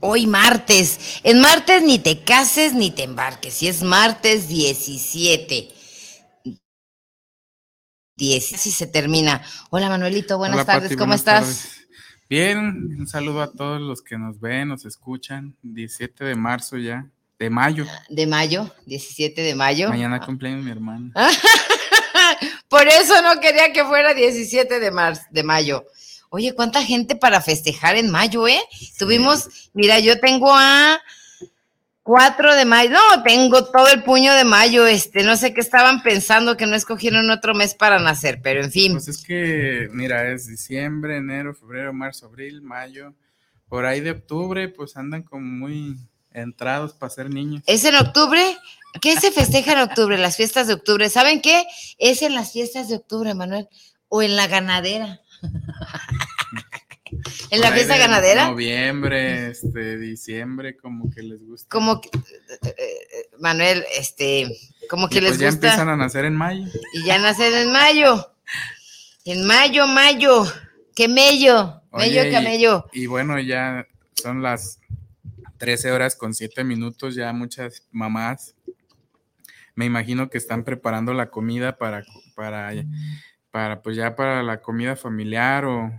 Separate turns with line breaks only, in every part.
Hoy martes. En martes ni te cases ni te embarques. Si es martes 17. 10, así se termina. Hola Manuelito, buenas tardes, ¿cómo estás?
Bien, un saludo a todos los que nos ven, nos escuchan. 17 de marzo ya, de mayo.
De mayo, 17 de mayo.
Mañana cumpleaños mi hermano.
Por eso no quería que fuera 17 de, marzo, de mayo. Oye, ¿cuánta gente para festejar en mayo, eh? Tuvimos, mira, yo tengo a 4 de mayo, no, tengo todo el puño de mayo, este, no sé qué estaban pensando que no escogieron otro mes para nacer, pero en fin.
Pues es que, mira, es diciembre, enero, febrero, marzo, abril, mayo, por ahí de octubre, pues andan como muy entrados para ser niños.
¿Es en octubre? ¿Qué se festeja en octubre? Las fiestas de octubre. ¿Saben qué? Es en las fiestas de octubre, Manuel, o en la ganadera. ¿En la fiesta ganadera?
Noviembre, este, diciembre, como que les gusta.
Como que, eh, eh, Manuel, este, como que les
pues
gusta.
ya empiezan a nacer en mayo.
Y ya nacen en mayo. En mayo, mayo. ¡Qué mello! Mello, camello.
Y, y bueno, ya son las 13 horas con 7 minutos, ya muchas mamás me imagino que están preparando la comida para, para, para pues ya para la comida familiar o,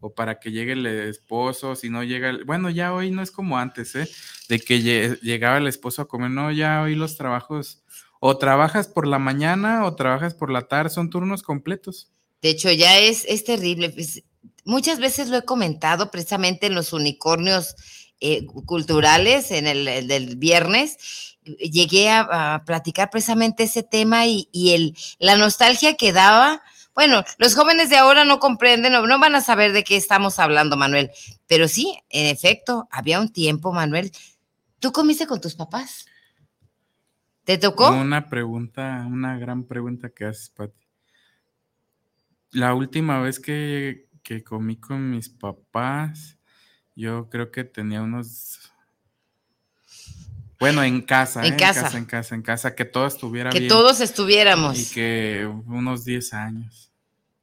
o para que llegue el esposo, si no llega, el- bueno, ya hoy no es como antes, ¿eh? De que lle- llegaba el esposo a comer, no, ya hoy los trabajos, o trabajas por la mañana o trabajas por la tarde, son turnos completos.
De hecho, ya es, es terrible. pues, muchas veces lo he comentado precisamente en los unicornios eh, culturales, en el, el del viernes. Llegué a, a platicar precisamente ese tema y, y el, la nostalgia que daba. Bueno, los jóvenes de ahora no comprenden, no, no van a saber de qué estamos hablando, Manuel. Pero sí, en efecto, había un tiempo, Manuel. ¿Tú comiste con tus papás? ¿Te tocó?
Una pregunta, una gran pregunta que haces, Pati. La última vez que, que comí con mis papás, yo creo que tenía unos. Bueno, en casa,
En
¿eh?
casa.
en casa, en casa, que todo estuviera
que
bien.
todos estuviéramos.
Y que unos 10 años.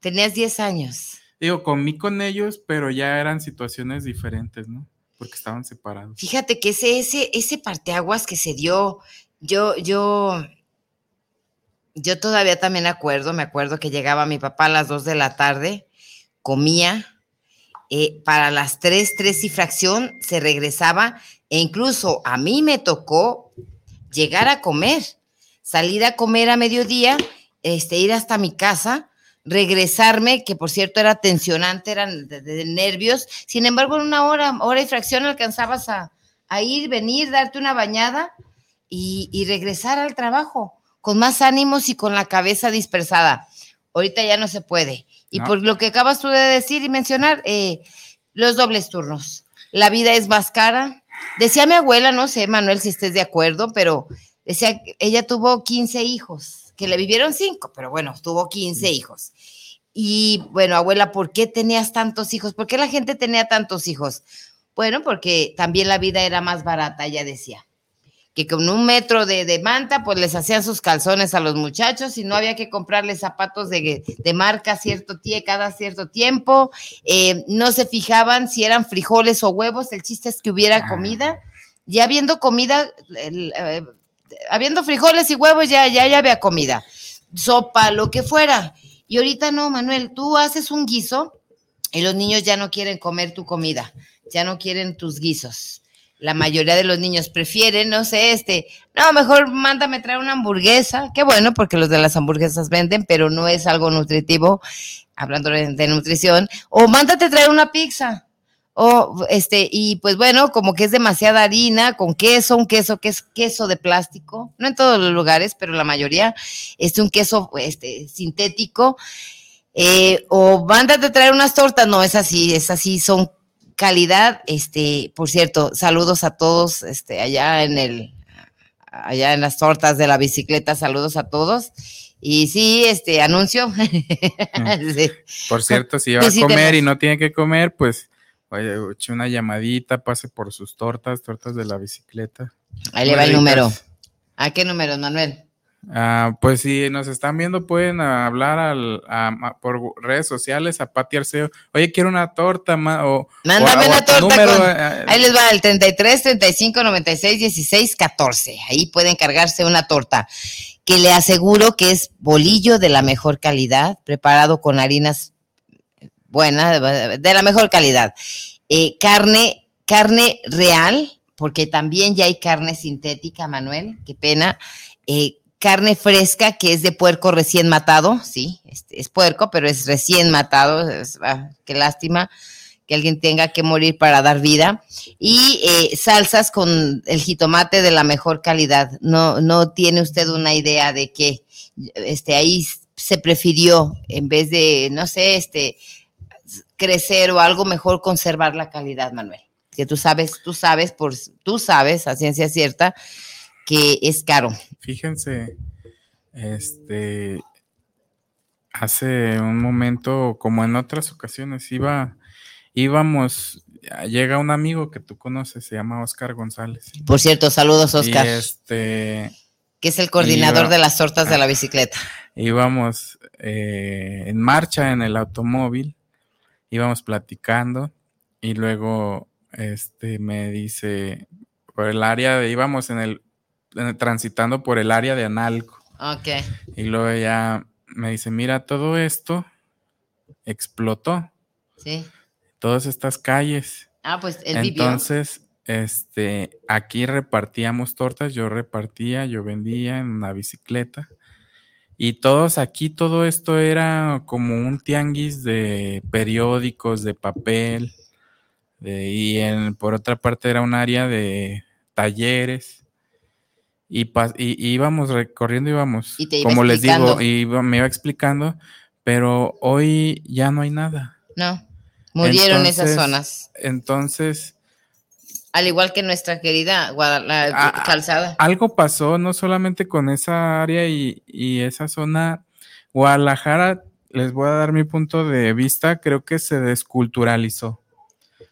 Tenías 10 años.
Digo, comí con ellos, pero ya eran situaciones diferentes, ¿no? Porque estaban separados.
Fíjate que ese, ese, ese parteaguas que se dio, yo, yo, yo todavía también acuerdo, me acuerdo que llegaba mi papá a las 2 de la tarde, comía, eh, para las 3, 3 y fracción se regresaba, e incluso a mí me tocó llegar a comer, salir a comer a mediodía, este, ir hasta mi casa, regresarme, que por cierto era tensionante, eran de, de nervios. Sin embargo, en una hora, hora y fracción alcanzabas a, a ir, venir, darte una bañada y, y regresar al trabajo con más ánimos y con la cabeza dispersada. Ahorita ya no se puede. Y
No.
por lo que acabas tú de decir y mencionar, eh, los dobles turnos. La vida es más cara. Decía mi abuela, no sé, Manuel, si estés de acuerdo, pero decía, ella tuvo 15 hijos, que le vivieron 5, pero bueno, tuvo 15 hijos. Y bueno, abuela, ¿por qué tenías tantos hijos? ¿Por qué la gente tenía tantos hijos? Bueno, porque también la vida era más barata, ella decía. Que con un metro de, de manta, pues les hacían sus calzones a los muchachos y no había que comprarles zapatos de, de marca cierto tie, cada cierto tiempo. Eh, no se fijaban si eran frijoles o huevos, el chiste es que hubiera
Ah.
comida. Ya habiendo comida, el, eh, habiendo frijoles y huevos, ya, ya, ya había comida. Sopa, lo que fuera. Y ahorita no, Manuel, tú haces un guiso y los niños ya no quieren comer tu comida, ya no quieren tus guisos. La mayoría de los niños prefieren, no sé, este, no, mejor mándame traer una hamburguesa. Qué bueno, porque los de las hamburguesas venden, pero no es algo nutritivo, hablando de, de nutrición. O mándate traer una pizza. O este, y pues bueno, como que es demasiada harina con queso, un queso que es queso de plástico, no en todos los lugares, pero la mayoría, este, un queso este, sintético. Eh, o mándate a traer unas tortas, no, es así, es así, son calidad, este, por cierto, saludos a todos, este, allá en el, allá en las tortas de la bicicleta, saludos a todos. Y sí, este anuncio.
sí. Por cierto, si va a comer y no tiene que comer, pues Oye, eche una llamadita, pase por sus tortas, tortas de la bicicleta.
Ahí le va el número. ¿A qué número, Manuel?
Ah, pues si nos están viendo, pueden hablar al, por redes sociales a Pati Arceo. Oye, quiero una torta, o,
Mándame una torta. Eh, ahí les va el 33 35 96 16 14. Ahí pueden cargarse una torta que le aseguro que es bolillo de la mejor calidad, preparado con harinas buena, de la mejor calidad. Eh, carne, carne real, porque también ya hay carne sintética, Manuel, qué pena. Eh, carne fresca, que es de puerco recién matado, sí, es, puerco, pero es recién matado, ah, qué lástima que alguien tenga que morir para dar vida. Y eh, salsas con el jitomate de la mejor calidad. No, no tiene usted una idea de que este, ahí se prefirió, en vez de, no sé, este, crecer o algo mejor conservar la calidad, Manuel. Que tú sabes, tú sabes, por, tú sabes a ciencia cierta que es caro.
Fíjense, este, hace un momento, como en otras ocasiones, iba, íbamos, llega un amigo que tú conoces, se llama Oscar González.
Por cierto, saludos, Oscar.
este,
que es el coordinador de las tortas de la bicicleta.
Íbamos eh, en marcha en el automóvil íbamos platicando y luego este me dice por el área de íbamos en el, transitando por el área de Analco.
Ok.
Y luego ya me dice, "Mira, todo esto explotó."
Sí.
Todas estas calles.
Ah, pues él
Entonces, este, aquí repartíamos tortas, yo repartía, yo vendía en una bicicleta. Y todos aquí, todo esto era como un tianguis de periódicos, de papel, y en, por otra parte era un área de talleres. Y, y, íbamos recorriendo, íbamos, como les digo, y me iba explicando, pero hoy ya no hay nada.
No, murieron esas zonas.
Entonces,
al igual que nuestra querida Guadalajara, ah, calzada.
Algo pasó, no solamente con esa área y, esa zona. Guadalajara, les voy a dar mi punto de vista, creo que se desculturalizó.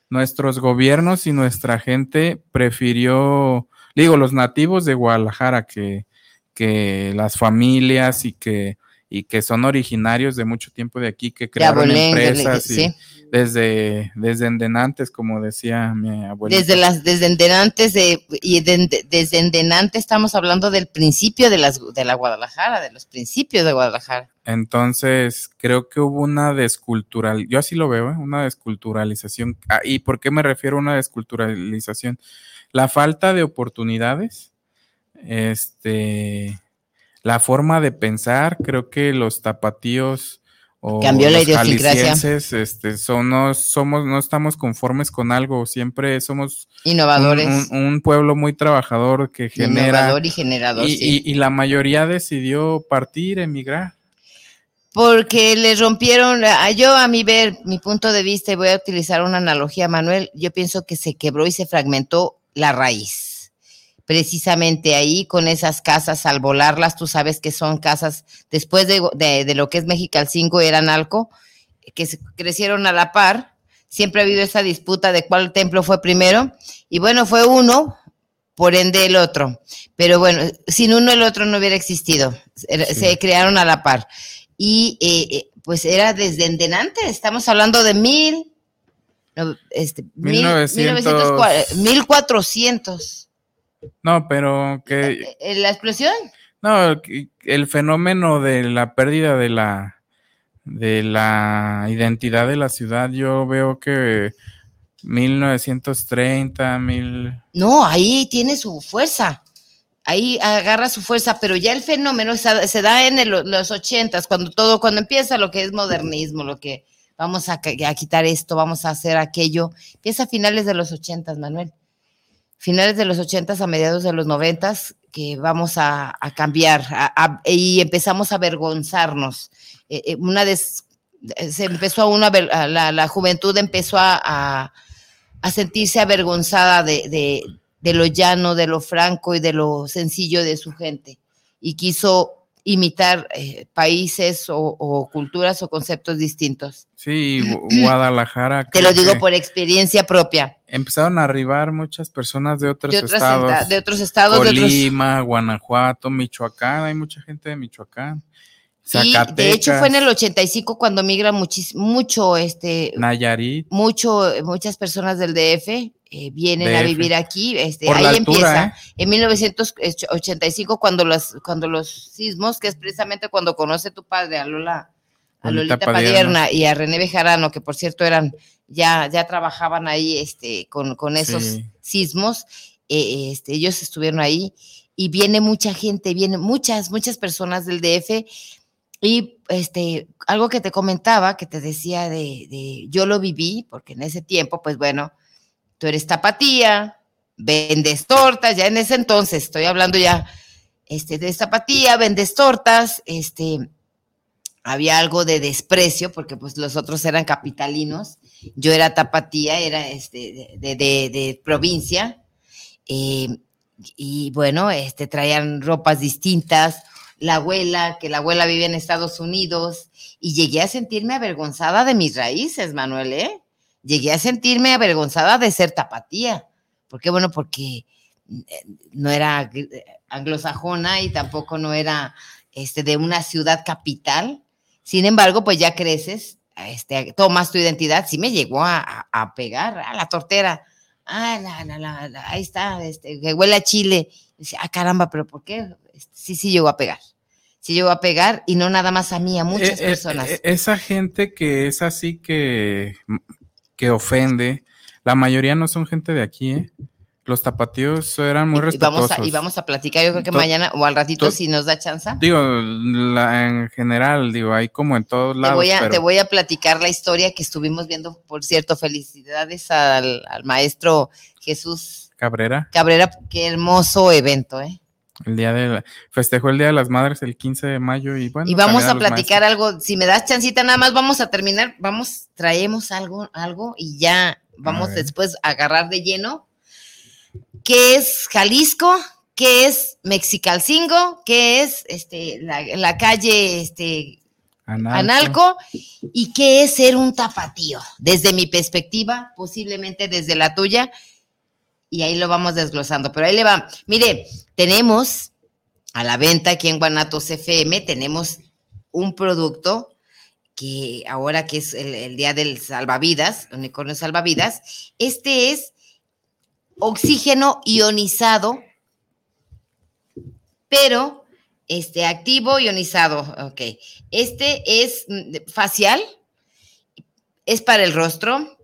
Nuestros gobiernos y nuestra gente prefirió, digo, los nativos de Guadalajara, que, que las familias y que y que son originarios de mucho tiempo de aquí, que crearon empresas desde, desde endenantes, como decía mi abuela.
Desde las desde endenantes de, y desde endenantes estamos hablando del principio de las de la Guadalajara, de los principios de Guadalajara.
Entonces, creo que hubo una descultural, yo así lo veo, ¿eh? una desculturalización. Ah, ¿Y por qué me refiero a una desculturalización? La falta de oportunidades, este, la forma de pensar, creo que los tapatíos o
Cambió la
los este, son, no, somos, no estamos conformes con algo, siempre somos
innovadores.
Un, pueblo muy trabajador que genera.
Innovador y generador.
Y, la mayoría decidió partir, emigrar.
Porque le rompieron, yo a mi ver, mi punto de vista, y voy a utilizar una analogía, Manuel, yo pienso que se quebró y se fragmentó la raíz precisamente ahí con esas casas al volarlas, tú sabes que son casas después de, lo que es Mexical 5 eran Alco, que se crecieron a la par, siempre ha habido esa disputa de cuál templo fue primero, y bueno, fue uno, por ende el otro, pero bueno, sin uno el otro no hubiera existido, se crearon a la par, y eh, eh, pues era desde endenante, estamos hablando de mil, este, mil, 1400
no, pero que...
Eh, eh, ¿La explosión?
No, el fenómeno de la pérdida de la de la identidad de la ciudad, yo veo que 1930, mil...
No, ahí tiene su fuerza, ahí agarra su fuerza, pero ya el fenómeno se, da en los ochentas, cuando todo, cuando empieza lo que es modernismo, lo que vamos a, quitar esto, vamos a hacer aquello. Empieza a finales de los ochentas, Manuel. Finales de los ochentas a mediados de los noventas, que vamos a, cambiar y empezamos a avergonzarnos. Eh, eh, una se empezó a una, la, juventud empezó a, sentirse avergonzada de, de lo llano, de lo franco y de lo sencillo de su gente. Y quiso imitar eh, países o, culturas o conceptos distintos.
Sí, Guadalajara.
Te lo digo por experiencia propia.
Empezaron a arribar muchas personas de otros estados.
De otros estados.
Colima, Guanajuato, Michoacán, hay mucha gente de Michoacán.
Sí, de hecho fue en el 85 cuando migra mucho, este,
Nayarit.
Mucho, muchas personas del DF eh, vienen a vivir aquí. Este, ahí empieza. ¿eh? En 1985, cuando los, cuando los sismos, que es precisamente cuando conoce tu padre a Lola, a Lolita, Padierna. y a René Bejarano, que por cierto eran, ya, ya trabajaban ahí este, con, esos sismos, eh, este, ellos estuvieron ahí y viene mucha gente, vienen muchas, muchas personas del DF. Y este, algo que te comentaba, que te decía de, de, yo lo viví, porque en ese tiempo, pues bueno, tú eres tapatía, vendes tortas, ya en ese entonces, estoy hablando ya este, de tapatía, vendes tortas, este, había algo de desprecio, porque pues los otros eran capitalinos, yo era tapatía, era este, de, provincia, eh, y bueno, este, traían ropas distintas, la abuela, que la abuela vivía en Estados Unidos, y llegué a sentirme avergonzada de mis raíces, Manuel, ¿eh? llegué a sentirme avergonzada de ser tapatía. ¿Por qué? Bueno, porque eh, no era anglosajona y tampoco no era este, de una ciudad capital. Sin embargo, pues ya creces, este, tomas tu identidad. Sí me llegó a, pegar a la tortera. Ah, ahí está, este, que huele a chile. Dice, ah, caramba, pero ¿por qué? Este, sí, sí llegó a pegar. Sí llegó a pegar y no nada más a mí, a muchas eh, eh, personas.
esa gente que es así que que ofende. La mayoría no son gente de aquí, ¿eh? Los tapatíos eran muy respetuosos.
Y vamos a, y vamos a platicar, yo creo que mañana o al ratito, si nos da chance.
Digo, en general, digo, hay como en todos lados. Te
voy, a, te voy a platicar la historia que estuvimos viendo, por cierto, felicidades al, maestro Jesús
Cabrera.
Cabrera, qué hermoso evento, ¿eh?
El día de festejó el Día de las Madres el 15 de mayo y bueno.
Y vamos a platicar algo, si me das chancita nada más vamos a terminar, vamos, traemos algo, algo y ya vamos después a agarrar de lleno. ¿Qué es Jalisco? ¿Qué es Mexicalcingo? ¿Qué es este la, calle este Analco. ¿Y qué es ser un tapatío? Desde mi perspectiva, posiblemente desde la tuya y ahí lo vamos desglosando. Pero ahí le va. Mire, tenemos a la venta aquí en Guanatos FM, tenemos un producto que ahora que es el, día del salvavidas, unicornio salvavidas, este es oxígeno ionizado, pero este activo ionizado, ok. Este es mm, facial, es para el rostro,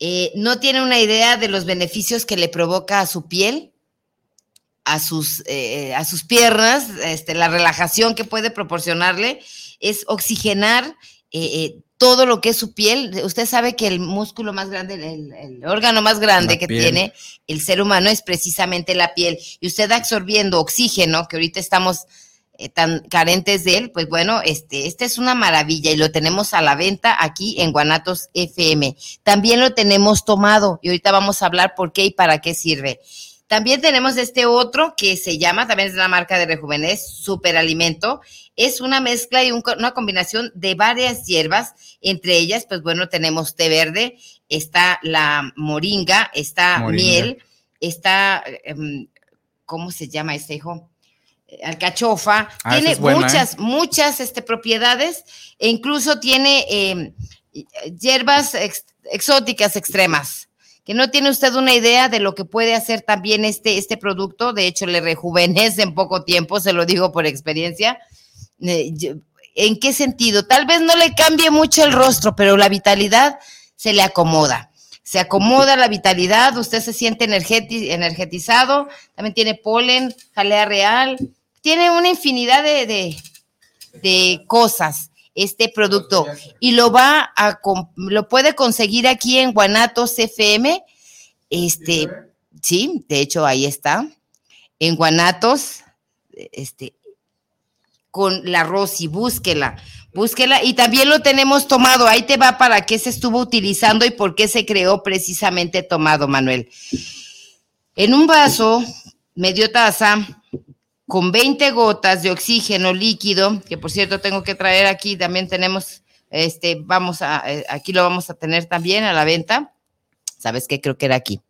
eh, no tiene una idea de los beneficios que le provoca a su piel, a sus, eh, a sus piernas, este, la relajación que puede proporcionarle, es oxigenar eh, todo lo que es su piel. Usted sabe que el músculo más grande, el, órgano más grande que tiene el ser humano es precisamente la piel. Y usted absorbiendo oxígeno, que ahorita estamos eh, tan carentes de él, pues bueno, este, este es una maravilla y lo tenemos a la venta aquí en Guanatos FM. También lo tenemos tomado y ahorita vamos a hablar por qué y para qué sirve. También tenemos este otro que se llama, también es de la marca de Rejuvenez, Superalimento. Es una mezcla y una combinación de varias hierbas. Entre ellas, pues bueno, tenemos té verde, está la moringa, está miel, está, em, ¿cómo se llama este hijo? alcachofa, ah, tiene muchas, ¿eh? muchas este, propiedades e incluso tiene em, hierbas exóticas extremas, que no tiene usted una idea de lo que puede hacer también este, este producto, de hecho le rejuvenece en poco tiempo, se lo digo por experiencia. Eh, ¿En qué sentido? Tal vez no le cambie mucho el rostro, pero la vitalidad se le acomoda se acomoda la vitalidad, usted se siente energetizado, también tiene polen, jalea real, tiene una infinidad de, cosas. Este producto y lo va a lo puede conseguir aquí en Guanatos FM. Este, sí, de hecho ahí está. En Guanatos este con la Rosy, búsquela, búsquela y también lo tenemos tomado. Ahí te va para qué se estuvo utilizando y por qué se creó precisamente tomado, Manuel. En un vaso, medio taza, con 20 gotas de oxígeno líquido, que por cierto tengo que traer aquí, también tenemos, este, vamos a, eh, aquí lo vamos a tener también a la venta. ¿Sabes qué? Creo que era aquí.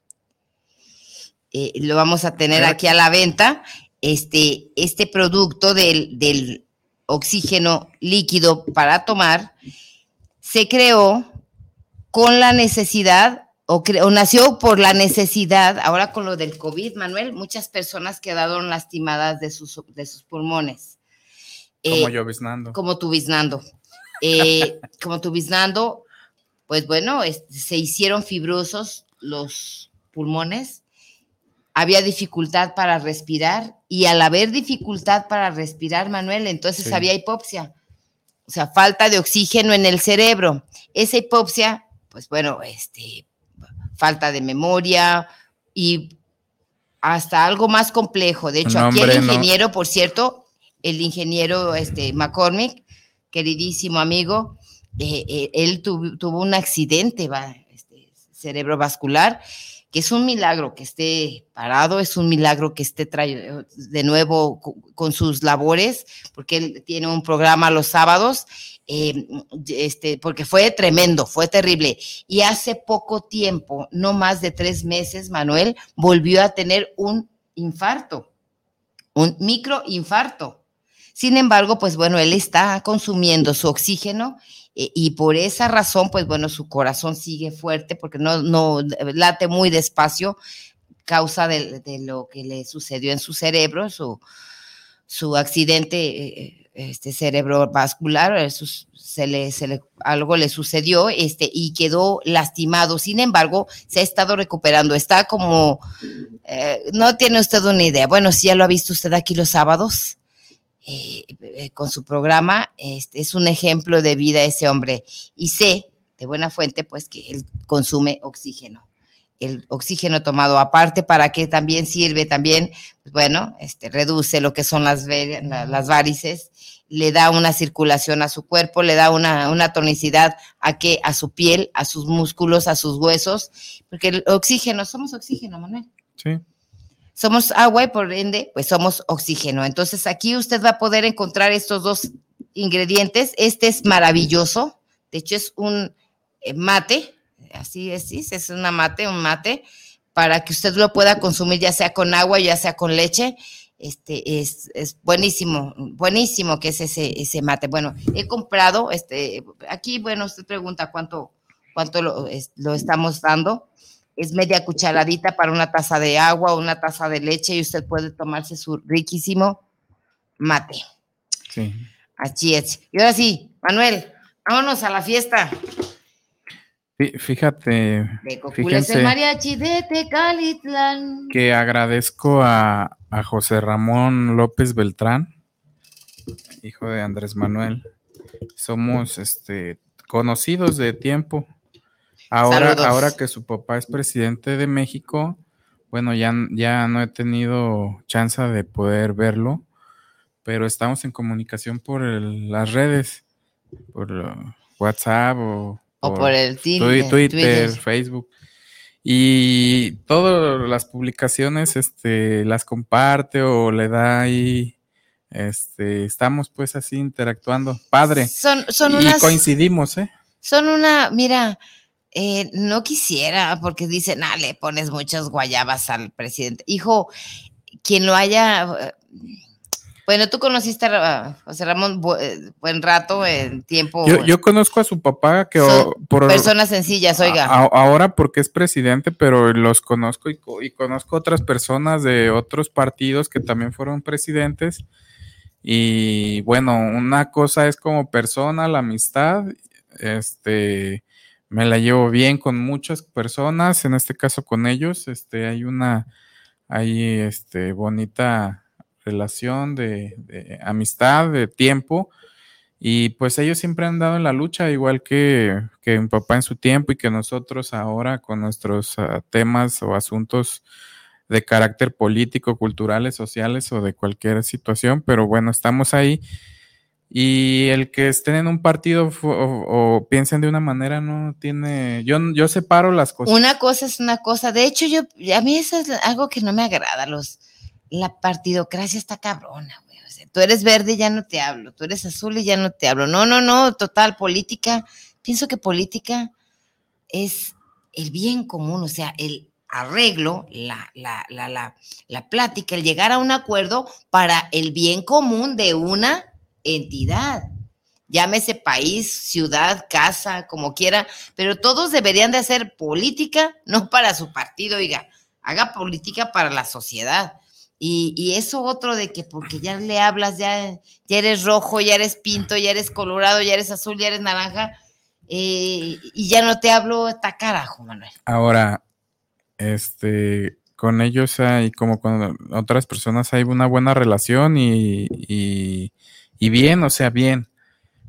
Eh, lo vamos a tener aquí a la venta. Este, este producto del, del oxígeno líquido para tomar se creó con la necesidad o, nació por la necesidad, ahora con lo del COVID, Manuel, muchas personas quedaron lastimadas de sus, de sus pulmones.
Como eh, yo biznando.
Como biznando. Eh, como tu biznando, pues bueno, se hicieron fibrosos los pulmones, había dificultad para respirar y al haber dificultad para respirar, Manuel, entonces había hipopsia, o sea, falta de oxígeno en el cerebro. Esa hipopsia, pues bueno, este, falta de memoria y hasta algo más complejo. De hecho, aquí el ingeniero, por cierto, el ingeniero este, McCormick, queridísimo amigo, eh, eh, él tuvo un accidente va, este, cerebrovascular, que es un milagro que esté parado, es un milagro que esté de nuevo con sus labores, porque él tiene un programa los sábados eh, este, porque fue tremendo, fue terrible. Y hace poco tiempo, no más de tres meses, Manuel volvió a tener un infarto, un microinfarto. Sin embargo, pues bueno, él está consumiendo su oxígeno eh, y por esa razón, pues bueno, su corazón sigue fuerte porque no, no late muy despacio, causa de, lo que le sucedió en su cerebro, su, su accidente eh, este cerebrovascular, se le, se le, algo le sucedió este, y quedó lastimado. Sin embargo, se ha estado recuperando. Está como, eh, no tiene usted una idea. Bueno, si ya lo ha visto usted aquí los sábados eh, eh, con su programa, este, es un ejemplo de vida ese hombre. Y sé de buena fuente, pues, que él consume oxígeno el oxígeno tomado aparte, ¿para qué también sirve? También, pues, bueno, este, reduce lo que son las, las varices, le da una circulación a su cuerpo, le da una, una tonicidad a que a su piel, a sus músculos, a sus huesos, porque el oxígeno, somos oxígeno, Manuel.
Sí.
Somos agua y por ende, pues somos oxígeno. Entonces aquí usted va a poder encontrar estos dos ingredientes. Este es maravilloso. De hecho, es un eh, mate así es, sí, es una mate, un mate, para que usted lo pueda consumir ya sea con agua, ya sea con leche. Este es, es buenísimo, buenísimo que es ese, ese mate. Bueno, he comprado, este, aquí, bueno, usted pregunta cuánto, cuánto lo, lo estamos dando. Es media cucharadita para una taza de agua o una taza de leche y usted puede tomarse su riquísimo mate.
Sí.
Así es. Y ahora sí, Manuel, vámonos a la fiesta.
Fíjate, fíjense que agradezco a, José Ramón López Beltrán, hijo de Andrés Manuel. Somos este, conocidos de tiempo. Ahora, ahora que su papá es presidente de México, bueno, ya, ya no he tenido chance de poder verlo, pero estamos en comunicación por las redes, por WhatsApp o
o por el Twitter,
Twitter, Facebook. Y todas las publicaciones este, las comparte o le da ahí. Este, estamos pues así interactuando. Padre.
Son, son
y coincidimos, ¿eh?
Son una, mira, eh, no quisiera, porque dicen, ah, le pones muchas guayabas al presidente. Hijo, quien lo haya bueno, tú conociste a José Ramón eh, buen rato, en tiempo.
Yo, conozco a su papá que
por personas sencillas, oiga.
ahora porque es presidente, pero los conozco y, y, conozco otras personas de otros partidos que también fueron presidentes. Y bueno, una cosa es como persona, la amistad. Este, me la llevo bien con muchas personas, en este caso con ellos. Este, hay una, hay este, bonita relación de, amistad, de tiempo. Y pues ellos siempre han dado en la lucha, igual que, que mi papá en su tiempo y que nosotros ahora con nuestros ah, temas o asuntos de carácter político, culturales, sociales o de cualquier situación, pero bueno, estamos ahí. Y el que estén en un partido o, piensen de una manera no tiene, yo, yo separo las cosas.
Una cosa es una cosa, de hecho yo, a mí eso es algo que no me agrada, los, la partidocracia está cabrona, güey. O sea, tú eres verde y ya no te hablo, tú eres azul y ya no te hablo. No, no, no, total, política, pienso que política es el bien común, o sea, el arreglo, la, la, la, la, plática, el llegar a un acuerdo para el bien común de una entidad. Llámese país, ciudad, casa, como quiera, pero todos deberían de hacer política, no para su partido, oiga, haga política para la sociedad. Y, eso otro de que porque ya le hablas, ya, ya eres rojo, ya eres pinto, ya eres colorado, ya eres azul, ya eres naranja, eh, y ya no te hablo, está carajo, Manuel.
Ahora, este, con ellos hay, como con otras personas, hay una buena relación y, y, bien, o sea, bien.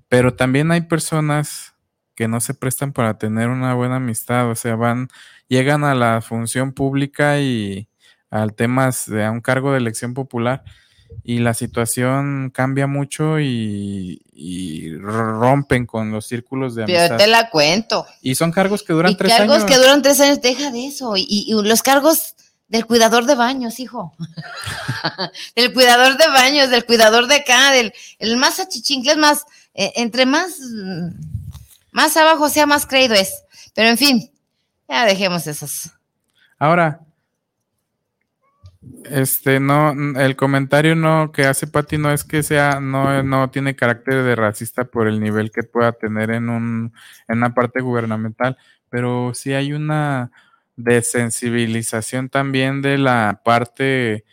Pero también hay personas que no se prestan para tener una buena amistad, o sea, van, llegan a la función pública y al temas de un cargo de elección popular y la situación cambia mucho y, rompen con los círculos de amistad.
Pero te la cuento.
Y son cargos que duran tres
años. Cargos que duran tres años, deja de eso. Y, los cargos del cuidador de baños, hijo. del cuidador de baños, del cuidador de acá, del el más es más, eh, entre más, más abajo sea, más creído es. Pero en fin, ya dejemos esos.
Ahora, este, no, el comentario no que hace Pati no es que sea, no, no tiene carácter de racista por el nivel que pueda tener en un, en una parte gubernamental, pero sí hay una desensibilización también de la parte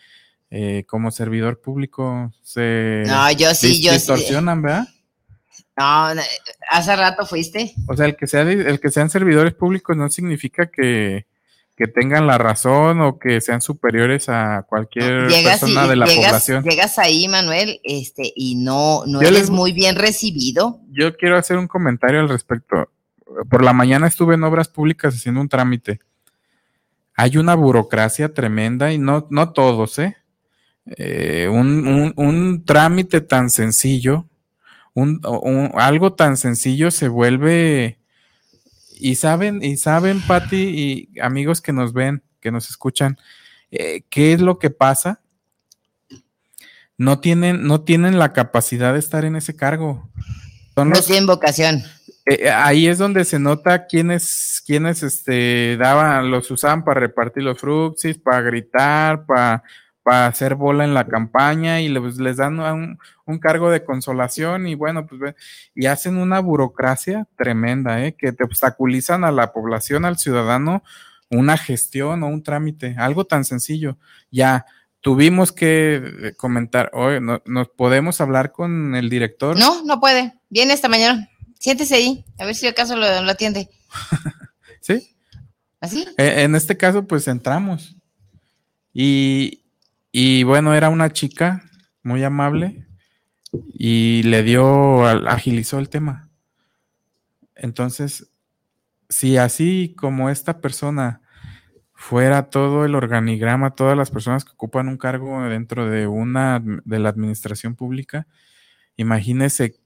eh, como servidor público. Se
no, yo sí, yo
distorsionan, ¿verdad?
No, hace rato fuiste.
O sea, el que sea, el que sean servidores públicos no significa que que tengan la razón o que sean superiores a cualquier persona de la población.
Llegas ahí, Manuel, este, y no, no eres muy bien recibido.
Yo quiero hacer un comentario al respecto. Por la mañana estuve en obras públicas haciendo un trámite. Hay una burocracia tremenda y no, no todos, ¿eh? eh un, un, trámite tan sencillo, un, algo tan sencillo se vuelve y saben, y saben, Patti y amigos que nos ven, que nos escuchan, eh, ¿qué es lo que pasa? No tienen, no tienen la capacidad de estar en ese cargo.
no tienen vocación.
Eh, eh, ahí es donde se nota quiénes, quiénes este, daban, los usaban para repartir los fruxis, para gritar, para para hacer bola en la campaña y les, les dan un, un, cargo de consolación y bueno, pues y hacen una burocracia tremenda, ¿eh? que te obstaculizan a la población, al ciudadano, una gestión o un trámite, algo tan sencillo. Ya tuvimos que eh, comentar, hoy no, ¿nos podemos hablar con el director?
No, no puede. Viene esta mañana. Siéntese ahí, a ver si acaso lo, lo atiende.
¿Sí?
¿Así?
E, en este caso, pues entramos. Y, y bueno, era una chica muy amable y le dio, agilizó el tema. Entonces, si así como esta persona fuera todo el organigrama, todas las personas que ocupan un cargo dentro de una de la administración pública, imagínese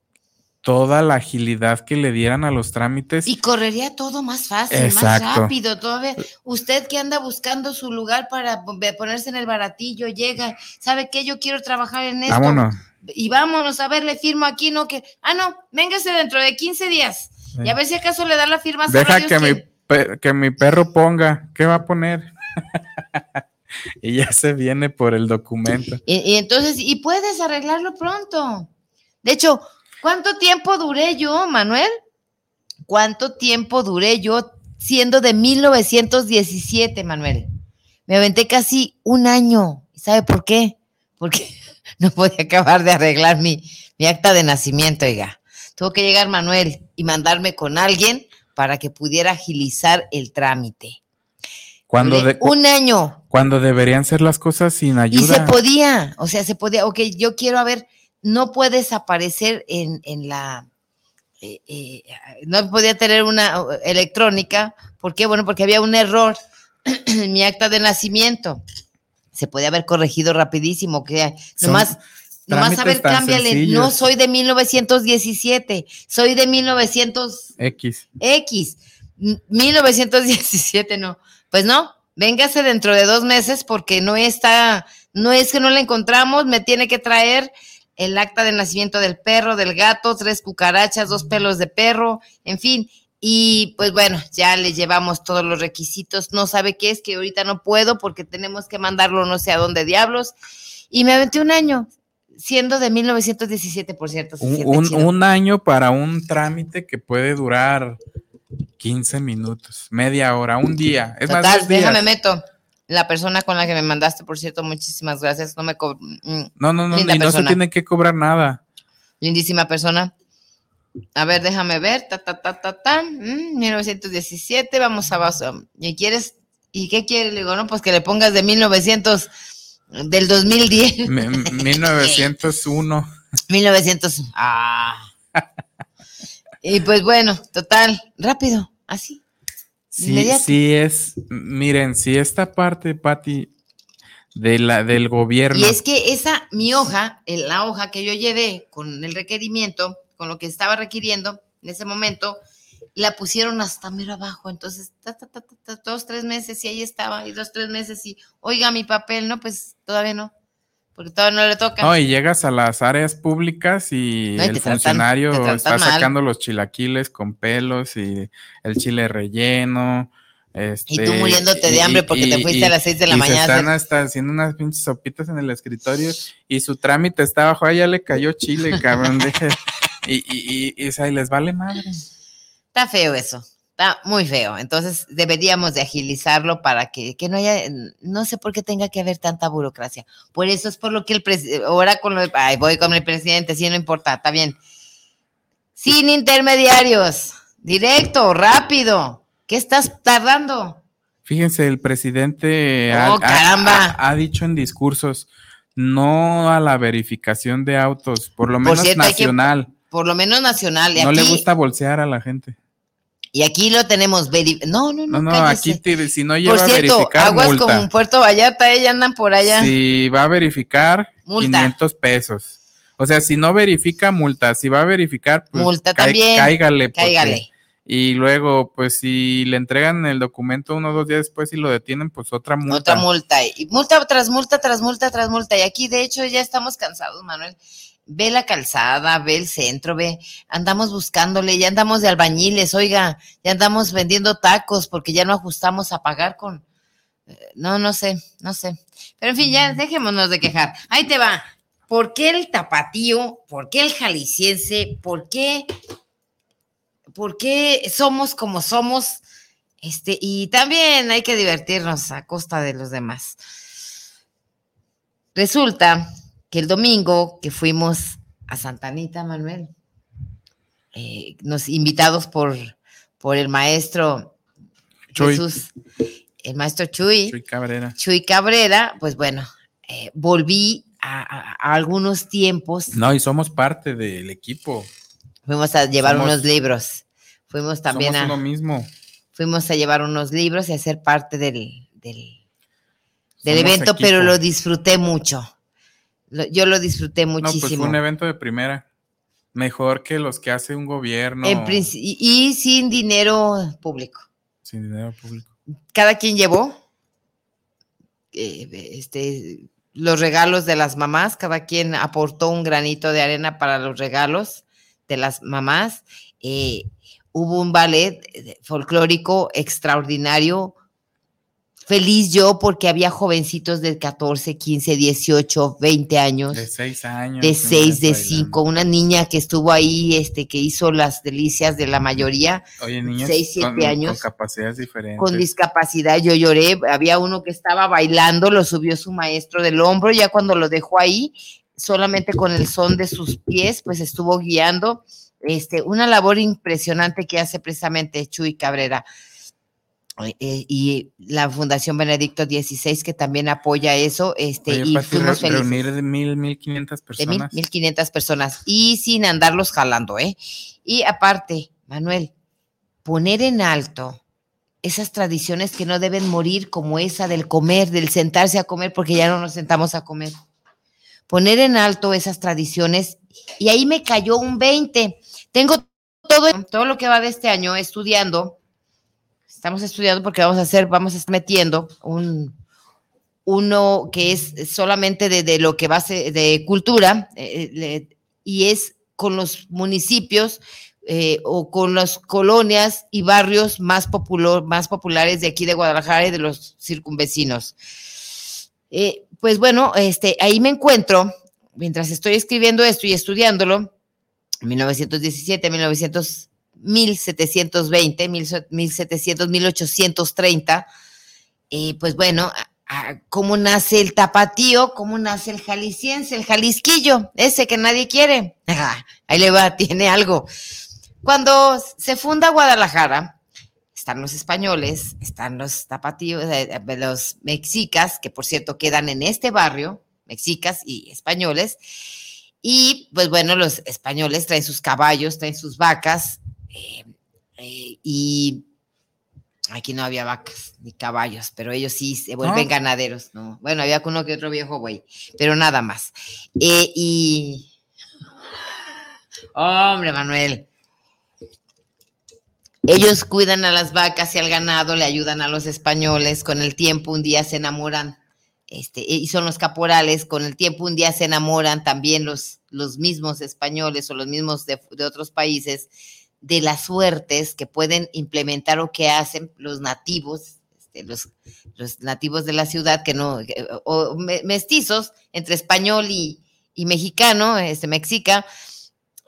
toda la agilidad que le dieran a los trámites.
Y correría todo más fácil, más rápido. Todavía, usted que anda buscando su lugar para ponerse en el baratillo, llega, ¿sabe qué? Yo quiero trabajar en esto. Vámonos. Y vámonos, a ver, le firmo aquí, no que, ah, no, véngase dentro de 15 días. Y a ver si acaso le da la firma.
Deja que mi, que mi perro ponga, ¿qué va a poner? y ya se viene por el documento.
y entonces, y puedes arreglarlo pronto. De hecho, ¿Cuánto tiempo duré yo, Manuel? ¿Cuánto tiempo duré yo siendo de 1917, Manuel? Me aventé casi un año. ¿Sabe por qué? Porque no podía acabar de arreglar mi, acta de nacimiento, oiga. Tuvo que llegar Manuel y mandarme con alguien para que pudiera agilizar el trámite.
Cuando
un año.
Cuando deberían ser las cosas sin ayuda.
Y se podía, o sea, se podía, ok, yo quiero a ver, no puedes aparecer en, en la, eh, eh, no podía tener una electrónica. ¿Por qué? Bueno, porque había un error en mi acta de nacimiento. Se podía haber corregido rapidísimo, que
Son
nomás, nomás a ver, cámbiale. No soy de 1917, soy de 1900
X.
X. N- 1917, no. Pues no, véngase dentro de dos meses porque no está, no es que no la encontramos, me tiene que traer el acta de nacimiento del perro, del gato, tres cucarachas, dos pelos de perro, en fin. Y pues bueno, ya le llevamos todos los requisitos. No sabe qué es, que ahorita no puedo porque tenemos que mandarlo no sé a dónde diablos. Y me aventé un año, siendo de 1917, por cierto.
Un, un- año para un trámite que puede durar 15 minutos, media hora, un día. Es más,
Total, déjame meto. La persona con la que me mandaste, por cierto, muchísimas gracias. No me mm,
No, no, no, y no se tiene que cobrar nada.
lindísima persona. A ver, déjame ver. Ta, ta, ta, ta, ta. Mm, 1917, vamos a vaso. ¿Y quieres? ¿Y qué quieres? Le digo, no, pues que le pongas de 1900, del 2010.
Me- 1901.
1900. Ah. Y pues bueno, total, rápido, así.
Sí,
Inmediato.
sí es, miren, si esta parte, Patti, de la, del gobierno,
Y es que esa, mi hoja, el- la hoja que yo llevé con el requerimiento, con lo que estaba requiriendo en ese momento, la pusieron hasta mero abajo. Entonces, ta, ta, ta, ta, ta, dos, tres meses y ahí estaba, y dos, tres meses y, oiga, mi papel, no, pues todavía no, porque todavía no le toca.
no, y llegas a las áreas públicas y
No, y
el
te tratan-
funcionario
te tratan
está
mal.
sacando los chilaquiles con pelos y el chile relleno. Este,
Y tú muriéndote de hambre porque te fuiste a las seis de la
y
mañana a
Se están
hacer-
hasta haciendo unas pinches sopitas en el escritorio y su trámite está abajo. Ay, ya le cayó chile, cabrón. deje- y, y, y, y, o sea, y les vale madre.
Está feo eso, está muy feo. Entonces, deberíamos de agilizarlo para que, que no haya, no sé por qué tenga que haber tanta burocracia. Por eso es por lo que el presidente, ahora con lo de- ay, voy con el presidente, sí, no importa, está bien. Sin intermediarios, directo, rápido. ¿Qué estás tardando?
Fíjense, el presidente ha-
Oh,
ha-
caramba.
ha, ha dicho en discursos no a la verificación de autos, por lo
Por
menos
cierto, hay que-
nacional.
Por lo menos nacional. Y
No
aquí,
le gusta bolsear a la gente.
Y aquí lo tenemos. No, no, no.
No, no,
cállese.
aquí te- si no lleva
Por
a
cierto,
verificar,
aguas
multa.
con Puerto Vallarta, ella andan por allá.
Si va a verificar,
Multa.
500 pesos. O sea, si no verifica, multa. Si va a verificar, pues
Multa también.
cáigale. porque-
Cáigale.
Y luego, pues si le entregan el documento uno o dos días después y lo detienen, pues otra multa.
Otra multa. Y multa tras multa, tras multa, tras multa. Y aquí, de hecho, ya estamos cansados, Manuel. Ve la calzada, ve el centro, ve, andamos buscándole, ya andamos de albañiles, oiga, ya andamos vendiendo tacos porque ya no ajustamos a pagar con. eh, No, no sé, no sé. Pero en fin, ya dejémonos de quejar. Ahí te va. ¿Por qué el tapatío? ¿Por qué el jalisciense? ¿Por qué? ¿Por qué somos como somos? Este, y también hay que divertirnos a costa de los demás. Resulta que el domingo que fuimos a Santa Anita, Manuel, eh, nos invitados por, por el maestro
Chuy.
Jesús, el maestro Chuy,
Chuy Cabrera.
Chuy Cabrera, pues bueno, eh, volví a, a- a algunos tiempos,
No, y somos parte del equipo.
fuimos a llevar
Somos-
unos libros, fuimos también
somos
a...
uno mismo.
fuimos a llevar unos libros y a ser parte del, del, evento,
equipo.
pero lo disfruté mucho. Lo- yo lo disfruté
No, pues
muchísimo.
fue un evento de primera. Mejor que los que hace un gobierno
En y, y sin dinero público.
sin dinero público.
Cada quien llevó eh, este, los regalos de las mamás, cada quien aportó un granito de arena para los regalos de las mamás. Eh, hubo un ballet eh, folclórico extraordinario. Feliz yo porque había jovencitos de 14, 15, 18, 20 años.
De seis años.
de
niñas
seis, de
bailando.
cinco, una niña que estuvo ahí, este, que hizo las delicias de la mayoría
Oye, niñas
seis, siete
con,
años,
con capacidades diferentes.
con discapacidad. Yo lloré, había uno que estaba bailando, lo subió su maestro del hombro, ya cuando lo dejó ahí, solamente con el son de sus pies, pues estuvo guiando. Este, una labor impresionante que hace precisamente Chuy Cabrera. Eh, y la Fundación Benedicto XVI que también apoya eso, este, y fuimos
felices. Reunir de mil, mil quinientas personas.
De mil, quinientas personas, y sin andarlos jalando, ¿eh? Y aparte, Manuel, poner en alto esas tradiciones que no deben morir, como esa del comer, del sentarse a comer, porque ya no nos sentamos a comer. Poner en alto esas tradiciones, y ahí me cayó un 20. Tengo todo, todo lo que va de este año estudiando estamos estudiando porque vamos a hacer, vamos a estar metiendo un, uno que es solamente de, lo que va a ser de cultura eh, y es con los municipios eh, o con las colonias y barrios más, más populares de aquí de Guadalajara y de los circunvecinos. Eh, pues bueno, este, ahí me encuentro, mientras estoy escribiendo esto y estudiándolo, en 1917, 1900 1720, 1700, 1830. y pues bueno, ¿cómo nace el tapatío? ¿Cómo nace el jalisciense, el jalisquillo? Ese que nadie quiere. ahí le va, tiene algo. Cuando se funda Guadalajara, están los españoles, están los tapatíos, eh, eh, los mexicas, que por cierto quedan en este barrio, mexicas y españoles. Y pues bueno, los españoles traen sus caballos, traen sus vacas, eh, eh, y aquí no había vacas ni caballos, pero ellos sí se vuelven ganaderos, ¿no? Bueno, había uno que otro viejo güey, pero nada más. Eh, y. Hombre, Manuel. Ellos cuidan a las vacas y al ganado, le ayudan a los españoles. Con el tiempo, un día se enamoran, este, y son los caporales. Con el tiempo, un día se enamoran también los, los mismos españoles o los mismos de, de otros países de las suertes que pueden implementar o que hacen los nativos, este, los, nativos de la ciudad, que no, o mestizos entre español y, mexicano, este, mexica,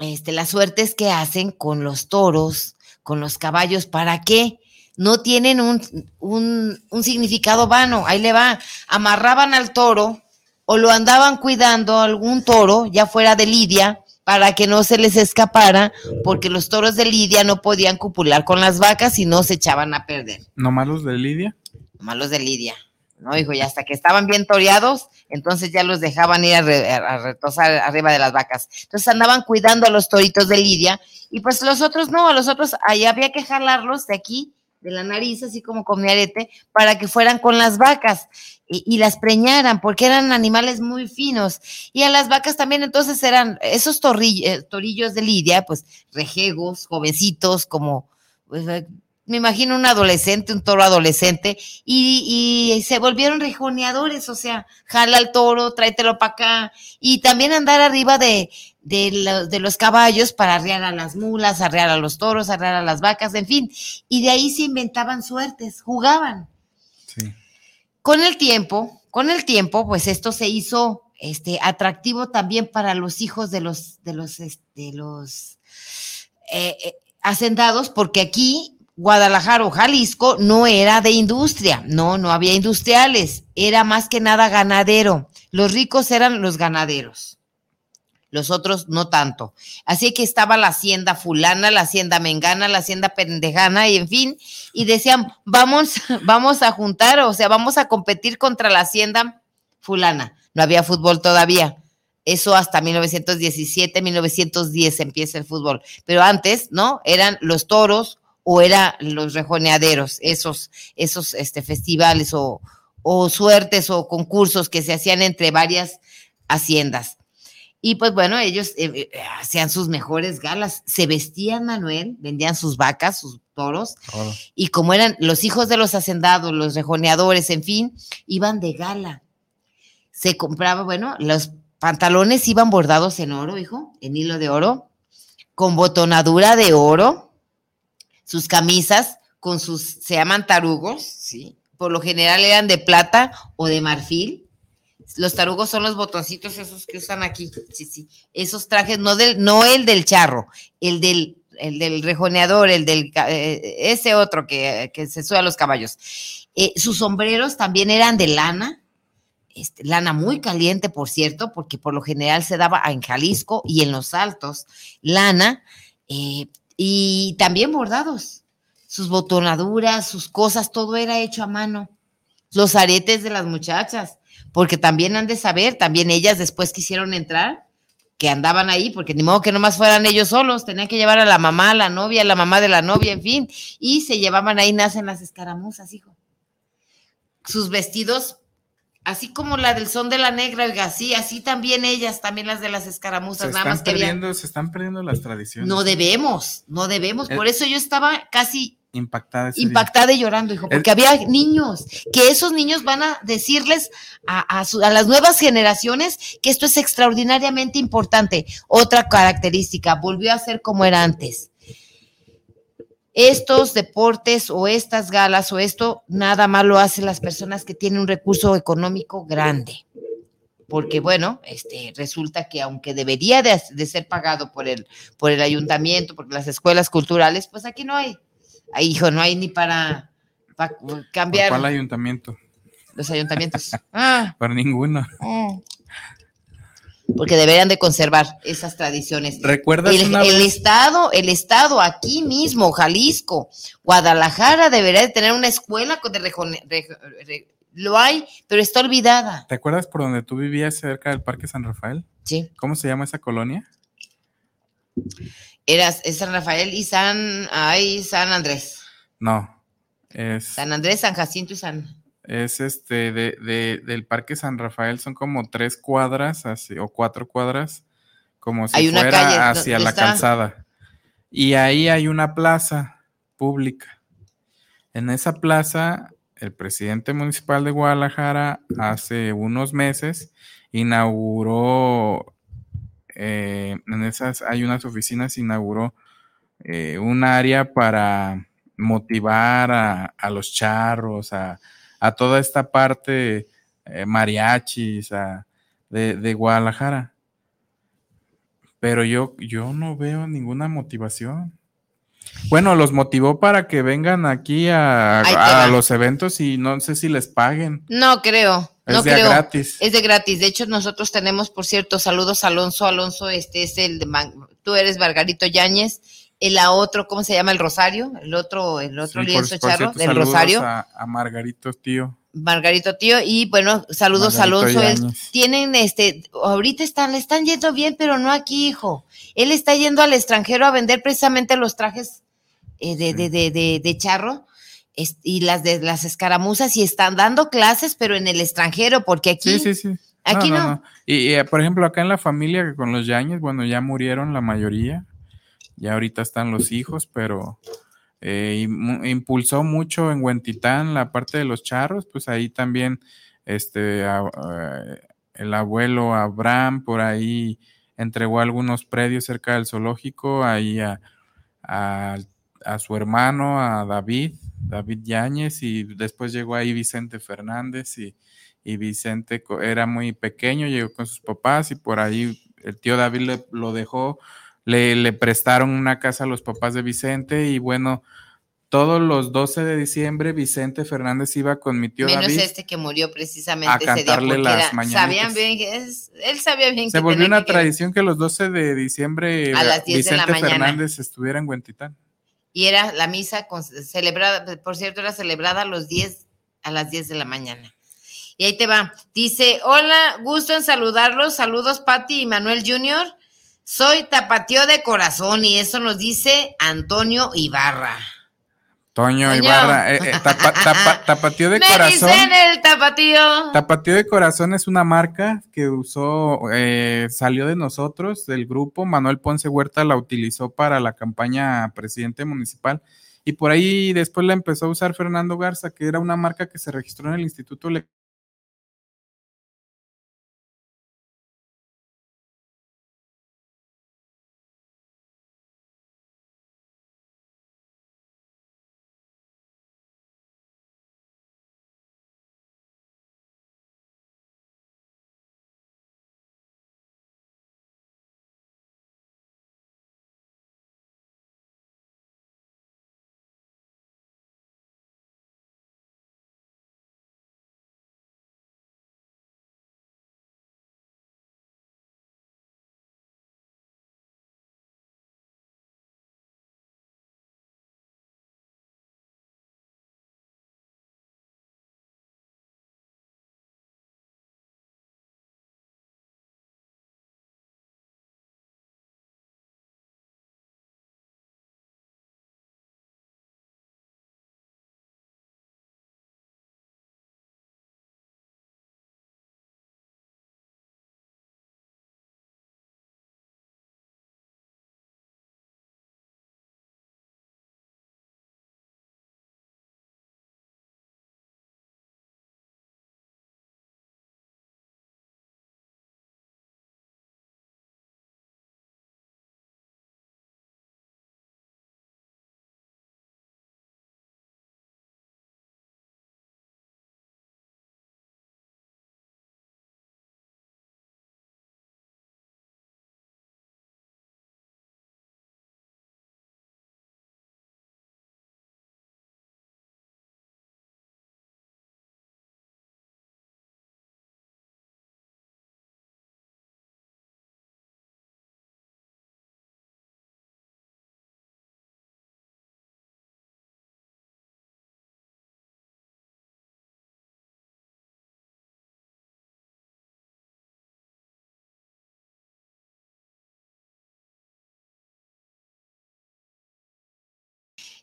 este, las suertes que hacen con los toros, con los caballos, ¿para qué? No tienen un, un, un significado vano, ahí le va, amarraban al toro o lo andaban cuidando algún toro, ya fuera de Lidia, para que no se les escapara, porque los toros de Lidia no podían copular con las vacas y no se echaban a perder.
¿No malos de Lidia?
No malos de Lidia. No, hijo, y hasta que estaban bien toreados, entonces ya los dejaban ir a, retosar arriba de las vacas. Entonces andaban cuidando a los toritos de Lidia, y pues los otros no, a los otros ahí había que jalarlos de aquí, de la nariz, así como con mi arete, para que fueran con las vacas y, las preñaran, porque eran animales muy finos. Y a las vacas también, entonces eran esos eh, torillos de Lidia, pues rejegos, jovencitos, como, pues, eh, me imagino un adolescente, un toro adolescente, y, se volvieron rejoneadores, o sea, jala al toro, tráetelo para acá, y también andar arriba de, de, los caballos para arrear a las mulas, arrear a los toros, arrear a las vacas, en fin, y de ahí se inventaban suertes, jugaban. Con el tiempo, con el tiempo, pues esto se hizo este, atractivo también para los hijos de los, de los, este, los eh, eh, hacendados, porque aquí Guadalajara o Jalisco no era de industria, no, no había industriales, era más que nada ganadero. Los ricos eran los ganaderos, los otros no tanto. Así que estaba la hacienda fulana, la hacienda mengana, la hacienda pendejana y en fin, y decían, vamos, vamos a juntar, o sea, vamos a competir contra la hacienda fulana. No había fútbol todavía. Eso hasta 1917, 1910 empieza el fútbol. Pero antes, ¿no? Eran los toros o eran los rejoneaderos, esos, esos este, festivales o, suertes o concursos que se hacían entre varias haciendas. Y pues bueno, ellos eh, eh, hacían sus mejores galas, se vestían, Manuel, vendían sus vacas, sus toros, y como eran los hijos de los hacendados, los rejoneadores, en fin, iban de gala. Se compraba, bueno, los pantalones iban bordados en oro, hijo, en hilo de oro, con botonadura de oro, sus camisas con sus, se llaman tarugos, ¿sí? Por lo general eran de plata o de marfil. Los tarugos son los botoncitos esos que usan aquí, sí, sí. Esos trajes, no, del, no el del charro, el del, el del rejoneador, el del, eh, ese otro que, se sube a los caballos. Eh, sus sombreros también eran de lana, este, lana muy caliente, por cierto, porque por lo general se daba en Jalisco y en los altos, lana, eh, y también bordados. sus botonaduras, sus cosas, todo era hecho a mano. Los aretes de las muchachas, porque también han de saber, también ellas después quisieron entrar, que andaban ahí, porque ni modo que nomás fueran ellos solos, tenían que llevar a la mamá, a la novia, a la mamá de la novia, en fin, y se llevaban ahí, nacen las escaramuzas, hijo. Sus vestidos así como la del son de la negra, oiga, así, así también ellas, también las de las escaramuzas,
Se
nada
están,
más que había-
se están perdiendo las tradiciones.
no debemos, no debemos.
Eh,
Por eso yo estaba casi
Impactada
impactada y llorando, hijo, porque había niños, que esos niños van a decirles a, a su- a las nuevas generaciones que esto es extraordinariamente importante. Otra característica, volvió a ser como era antes. Estos deportes o estas galas o esto, nada más lo hacen las personas que tienen un recurso económico grande. Porque bueno, este, resulta que aunque debería de, de ser pagado por el, por el ayuntamiento, por las escuelas culturales, pues aquí no hay. Ay, hijo, no hay ni para, para
¿Por
cambiar
¿Cuál ayuntamiento?
los ayuntamientos. Ah,
Por ninguno.
mm. Porque deberían de conservar esas tradiciones.
¿Recuerdas
El,
una
el
vez?
estado, el estado aquí mismo, Jalisco, Guadalajara debería de tener una escuela con de rejone- re- re- lo hay, pero está olvidada.
¿Te acuerdas por donde tú vivías cerca del Parque San Rafael?
Sí,
¿Cómo se llama esa colonia?
Era es San Rafael y San, ay, San Andrés.
No. Es,
San Andrés, San Jacinto y San.
es este de, de- del Parque San Rafael, son como tres cuadras así, o cuatro cuadras, como si
Hay una
fuera
calle
hacia la
está-
calzada. Y ahí hay una plaza pública. En esa plaza, el presidente municipal de Guadalajara hace unos meses inauguró, eh, en esas hay unas oficinas, inauguró eh, un área para motivar a, a los charros, a, a toda esta parte eh, mariachis a- de, de Guadalajara. Pero yo, yo no veo ninguna motivación. Bueno, los motivó para que vengan aquí a, a los eventos y no sé si les paguen.
No creo,
Es
no
de
creo.
gratis.
Es de gratis. De hecho, nosotros tenemos, por cierto, saludos a Alonso. Alonso, este es el de Man- tú eres Margarito Yáñez. El a otro, ¿cómo se llama? El Rosario. El otro, el otro
Sí,
lienzo
por
charro
cierto,
del Rosario.
A, a Margarito, tío.
Margarito Tío. Y bueno, saludos a
Margarito
Alonso. Él- tienen, este, ahorita están, le están yendo bien, pero no aquí, hijo. Él está yendo al extranjero a vender precisamente los trajes eh, de, de, de, de, de charro. Y las de las escaramuzas y están dando clases, pero en el extranjero, porque aquí
Sí, sí, sí.
Aquí no.
Y, y, eh, por ejemplo, acá en la familia con los Yañez, bueno, ya murieron la mayoría. Ya ahorita están los hijos, pero eh, im- impulsó mucho en Huentitán la parte de los charros, pues ahí también este a- a- el abuelo Abraham por ahí entregó algunos predios cerca del zoológico ahí a- a su hermano, a David, David Yáñez, y después llegó ahí Vicente Fernández y, y Vicente era muy pequeño, llegó con sus papás y por ahí el tío David le, lo dejó, le, le prestaron una casa a los papás de Vicente y bueno, todos los 12 de diciembre Vicente Fernández iba con mi tío
menos
David.
este que murió precisamente
a
ese día
cantarle
porque
las mañanitas.
sabían bien que es- él sabía bien
Se
que
volvió una
que-
tradición que los 12 de diciembre
A las 10 de la
Vicente. Fernández estuviera en Huentitán.
Y era la misa con- celebrada, por cierto, era celebrada a los 10, a las 10 de la mañana. Y ahí te va. Dice, hola, gusto en saludarlos. Saludos, Patti y Manuel Junior. Soy tapatío de corazón y eso nos dice Antonio Ibarra.
Toño. Ibarra, eh, eh, tapa- tapa- tapatío de
Me
corazón.
dicen el tapatío.
Tapatío de Corazón es una marca que usó, eh, salió de nosotros, del grupo. Manuel Ponce Huerta la utilizó para la campaña presidente municipal y por ahí después la empezó a usar Fernando Garza, que era una marca que se registró en el Instituto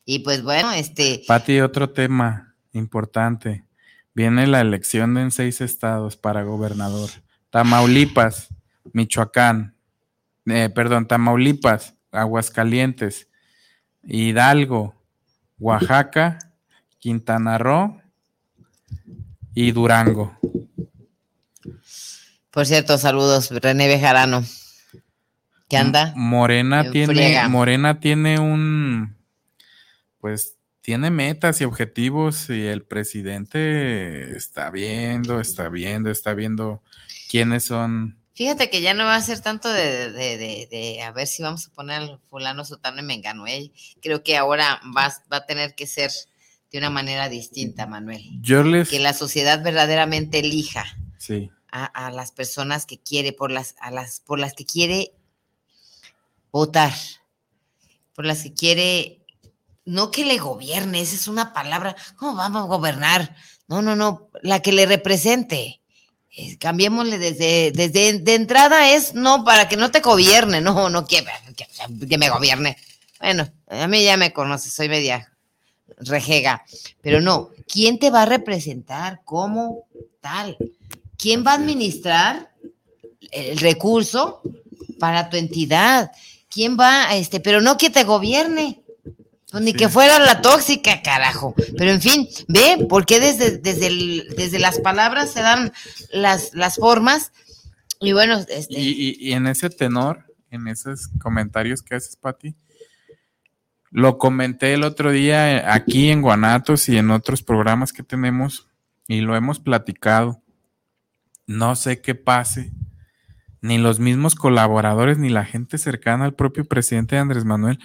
Y pues bueno, este.
Pati, otro tema importante. Viene la elección en seis estados para gobernador. Tamaulipas, Michoacán, eh, perdón, Tamaulipas, Aguascalientes, Hidalgo, Oaxaca, Quintana Roo y Durango.
Por cierto, saludos, René Bejarano. ¿Qué anda?
Morena tiene, Morena tiene un, pues tiene metas y objetivos y el presidente está viendo, está viendo, está viendo quiénes son.
Fíjate que ya no va a ser tanto de, de, a ver si vamos a poner al fulano, sotano y mengano. ¿eh? Creo que ahora va, va a tener que ser de una manera distinta, Manuel.
Yo les...
Que la sociedad verdaderamente elija
sí.
a, a, las personas que quiere, por las, a las, por las que quiere votar, por las que quiere, no que le gobierne, esa es una palabra, ¿cómo vamos a gobernar? No, no, no, la que le represente. Eh, cambiémosle desde, desde de entrada es no para que no te gobierne, no, no que, que, me gobierne. Bueno, a mí ya me conoces, soy media rejega, pero no, ¿quién te va a representar? ¿Cómo? Tal. ¿Quién va a administrar el recurso para tu entidad? ¿Quién va a este? Pero no que te gobierne. Pues ni que fuera la tóxica, carajo. Pero en fin, ve, porque desde, desde, desde las palabras se dan las, las formas. Y bueno, este.
Y, y, en ese tenor, en esos comentarios que haces, Pati, lo comenté el otro día aquí en Guanatos y en otros programas que tenemos y lo hemos platicado. No sé qué pase ni los mismos colaboradores, ni la gente cercana al propio presidente Andrés Manuel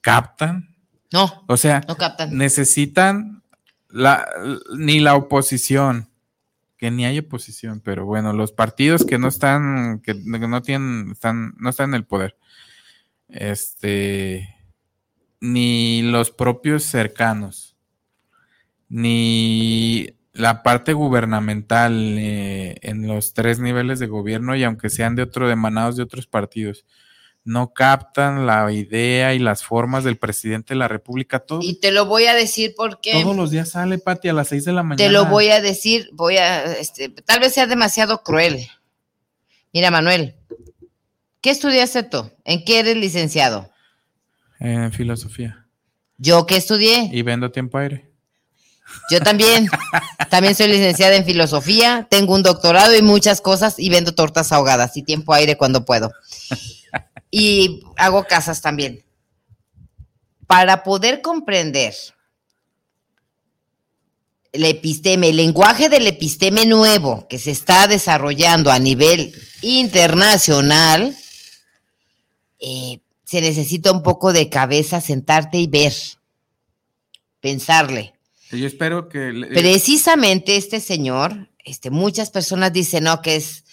captan.
No.
O sea,
no captan.
necesitan la, ni la oposición, que ni hay oposición, pero bueno, los partidos que no están, que no tienen, están, no están en el poder. Este, ni los propios cercanos, ni la parte gubernamental eh, en los tres niveles de gobierno y aunque sean de otro emanados de otros partidos no captan la idea y las formas del presidente de la República. Todo,
y te lo voy a decir porque
todos los días sale Pati a las seis de la mañana.
Te lo voy a decir, voy a, este, tal vez sea demasiado cruel. Mira, Manuel, ¿qué estudiaste tú? ¿En qué eres licenciado?
En filosofía.
¿Yo qué estudié?
Y vendo tiempo aire.
Yo también, también soy licenciada en filosofía, tengo un doctorado y muchas cosas y vendo tortas ahogadas y tiempo aire cuando puedo. Y hago casas también. Para poder comprender el episteme, el lenguaje del episteme nuevo que se está desarrollando a nivel internacional, eh, se necesita un poco de cabeza, sentarte y ver, pensarle.
Yo espero que...
Precisamente este señor, este, muchas personas dicen, no, que es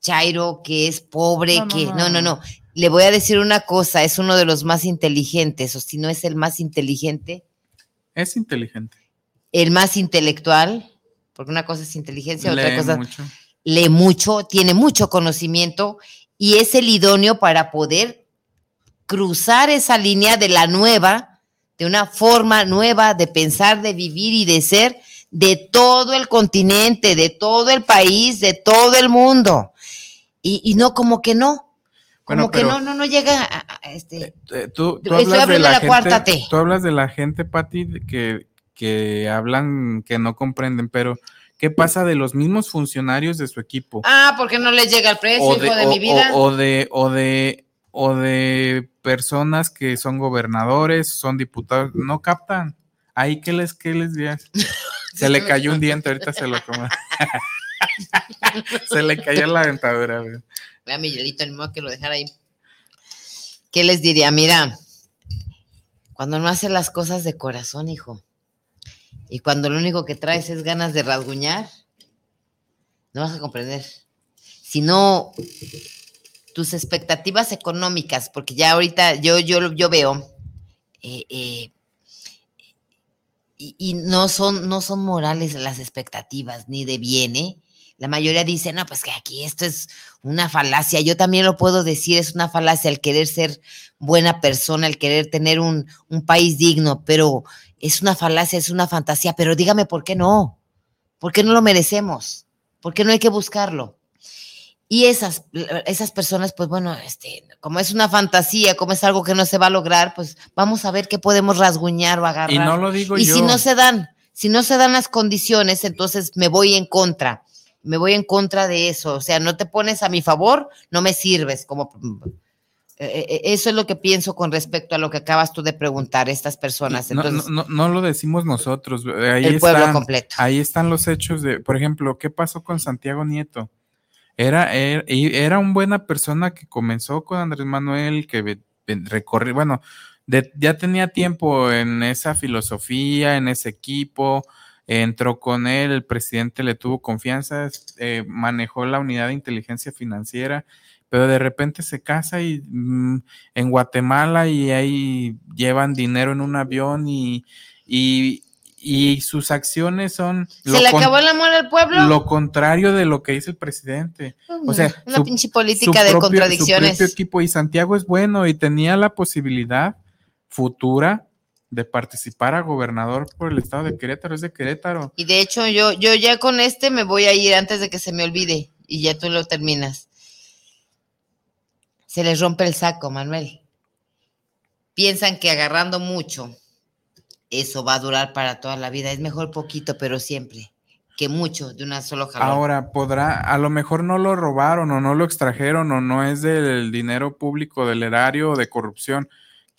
chairo, que es pobre, que... No, no, no. Le voy a decir una cosa, es uno de los más inteligentes, o si no es el más inteligente.
Es inteligente.
El más intelectual, porque una cosa es inteligencia, otra cosa...
Mucho.
Lee mucho, tiene mucho conocimiento y es el idóneo para poder cruzar esa línea de la nueva de una forma nueva de pensar, de vivir y de ser de todo el continente, de todo el país, de todo el mundo. Y, no, como que no. Como que no, no, no llega a, este.
Eh, eh, tú, hablas de la, cuarta T. Tú hablas de la gente, Pati, que, que hablan, que no comprenden, pero ¿qué pasa de los mismos funcionarios de su equipo?
Ah, porque no les llega el precio, hijo de, mi vida.
o de, o de o de personas que son gobernadores, son diputados, no captan. Ahí, ¿qué les, qué les dirías? Se le cayó un diente, ahorita se lo come. se le cayó la dentadura.
Vea, Miguelito, ni modo que lo dejara ahí. ¿Qué les diría? Mira, cuando no haces las cosas de corazón, hijo, y cuando lo único que traes es ganas de rasguñar, no vas a comprender. Si no tus expectativas económicas, porque ya ahorita yo, yo, yo veo, eh, eh, y, no, son, no son morales las expectativas, ni de bien, ¿eh? La mayoría dice, no, pues que aquí esto es una falacia. Yo también lo puedo decir, es una falacia el querer ser buena persona, el querer tener un, un país digno, pero es una falacia, es una fantasía. Pero dígame, ¿por qué no? ¿Por qué no lo merecemos? ¿Por qué no hay que buscarlo? Y esas, esas personas, pues bueno, este, como es una fantasía, como es algo que no se va a lograr, pues vamos a ver qué podemos rasguñar o agarrar.
Y no lo digo
y
yo.
si no se dan, si no se dan las condiciones, entonces me voy en contra, me voy en contra de eso. O sea, no te pones a mi favor, no me sirves. Como eh, eh, eso es lo que pienso con respecto a lo que acabas tú de preguntar, estas personas.
No,
Entonces,
no, no, no lo decimos nosotros. Ahí
el pueblo
están,
completo.
Ahí están los hechos de, por ejemplo, ¿qué pasó con Santiago Nieto? Era, era, era una buena persona que comenzó con Andrés Manuel, que recorrió, bueno, de, ya tenía tiempo en esa filosofía, en ese equipo, entró con él, el presidente le tuvo confianza, eh, manejó la unidad de inteligencia financiera, pero de repente se casa y mmm, en Guatemala y ahí llevan dinero en un avión y, y, y sus acciones son...
¿Se le acabó el amor al pueblo?
Lo contrario de lo que dice el presidente. O sea,
una su, pinche política de
propio,
contradicciones.
Su propio equipo y Santiago es bueno y tenía la posibilidad futura de participar a gobernador por el estado de Querétaro, es de Querétaro.
Y de hecho yo, yo ya con este me voy a ir antes de que se me olvide y ya tú lo terminas. Se les rompe el saco, Manuel. Piensan que agarrando mucho, eso va a durar para toda la vida. Es mejor poquito, pero siempre, que mucho de una solo jalón.
Ahora, podrá, a lo mejor no lo robaron o no lo extrajeron o no es del dinero público, del erario o de corrupción.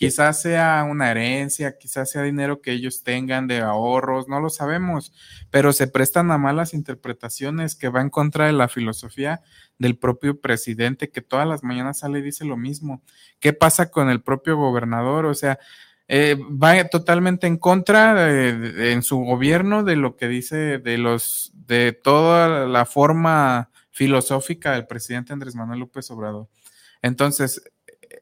Quizás sea una herencia, quizás sea dinero que ellos tengan de ahorros, no lo sabemos, pero se prestan a malas interpretaciones que va en contra de la filosofía del propio presidente, que todas las mañanas sale y dice lo mismo. ¿Qué pasa con el propio gobernador? O sea, eh, va totalmente en contra de, en su gobierno de lo que dice de los de toda la forma filosófica del presidente Andrés Manuel López Obrador. Entonces,